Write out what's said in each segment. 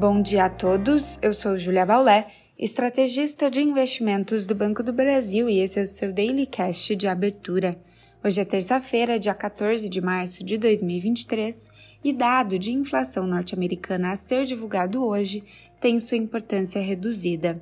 Bom dia a todos, eu sou Julia Baulé, estrategista de investimentos do Banco do Brasil e esse é o seu Daily Cash de abertura. Hoje é terça-feira, dia 14 de março de 2023 e dado de inflação norte-americana a ser divulgado hoje tem sua importância reduzida.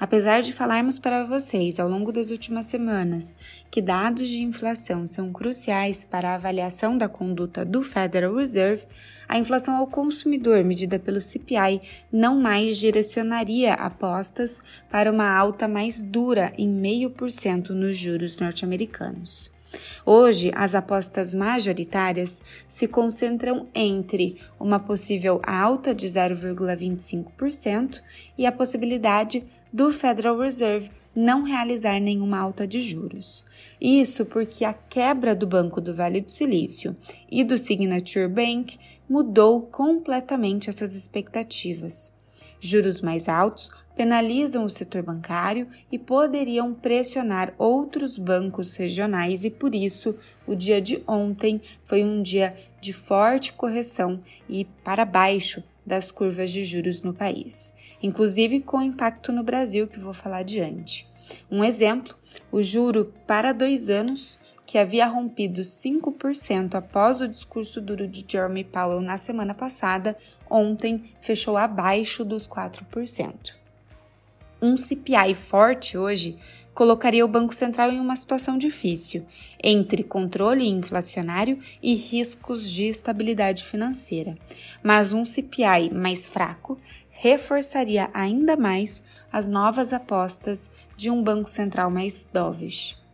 Apesar de falarmos para vocês ao longo das últimas semanas que dados de inflação são cruciais para a avaliação da conduta do Federal Reserve, a inflação ao consumidor medida pelo CPI não mais direcionaria apostas para uma alta mais dura em 0,5% nos juros norte-americanos. Hoje, as apostas majoritárias se concentram entre uma possível alta de 0,25% e a possibilidade do Federal Reserve não realizar nenhuma alta de juros. Isso porque a quebra do Banco do Vale do Silício e do Signature Bank mudou completamente essas expectativas. Juros mais altos penalizam o setor bancário e poderiam pressionar outros bancos regionais, e por isso o dia de ontem foi um dia de forte correção e para baixo das curvas de juros no país, inclusive com impacto no Brasil, que vou falar adiante. Um exemplo: o juro para dois anos que havia rompido 5% após o discurso duro de Jeremy Powell na semana passada, ontem fechou abaixo dos 4%. Um CPI forte hoje colocaria o Banco Central em uma situação difícil, entre controle inflacionário e riscos de estabilidade financeira. Mas um CPI mais fraco reforçaria ainda mais as novas apostas de um Banco Central mais dovish.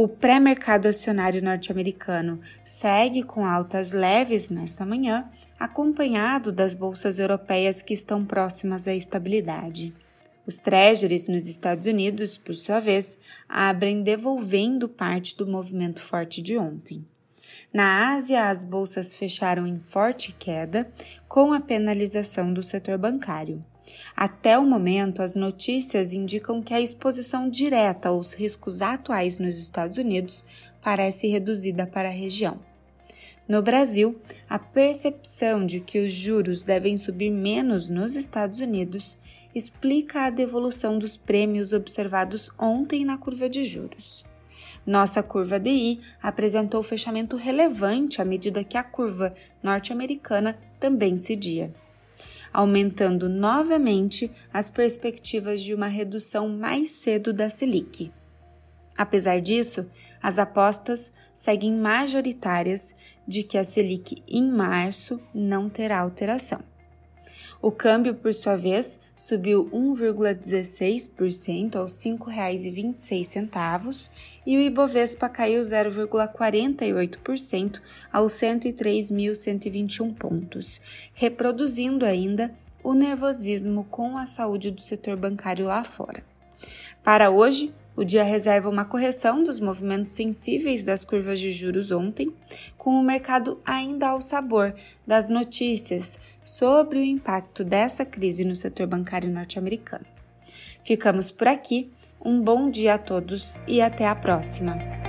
O pré-mercado acionário norte-americano segue com altas leves nesta manhã, acompanhado das bolsas europeias que estão próximas à estabilidade. Os treasuries nos Estados Unidos, por sua vez, abrem devolvendo parte do movimento forte de ontem. Na Ásia, as bolsas fecharam em forte queda, com a penalização do setor bancário. Até o momento, as notícias indicam que a exposição direta aos riscos atuais nos Estados Unidos parece reduzida para a região. No Brasil, a percepção de que os juros devem subir menos nos Estados Unidos explica a devolução dos prêmios observados ontem na curva de juros. Nossa curva DI apresentou fechamento relevante à medida que a curva norte-americana também cedia, aumentando novamente as perspectivas de uma redução mais cedo da Selic. Apesar disso, as apostas seguem majoritárias de que a Selic em março não terá alteração. O câmbio, por sua vez, subiu 1,16% aos R$ 5,26 e o Ibovespa caiu 0,48% aos 103.121 pontos, reproduzindo ainda o nervosismo com a saúde do setor bancário lá fora. Para hoje, o dia reserva uma correção dos movimentos sensíveis das curvas de juros ontem, com o mercado ainda ao sabor das notícias sobre o impacto dessa crise no setor bancário norte-americano. Ficamos por aqui, um bom dia a todos e até a próxima!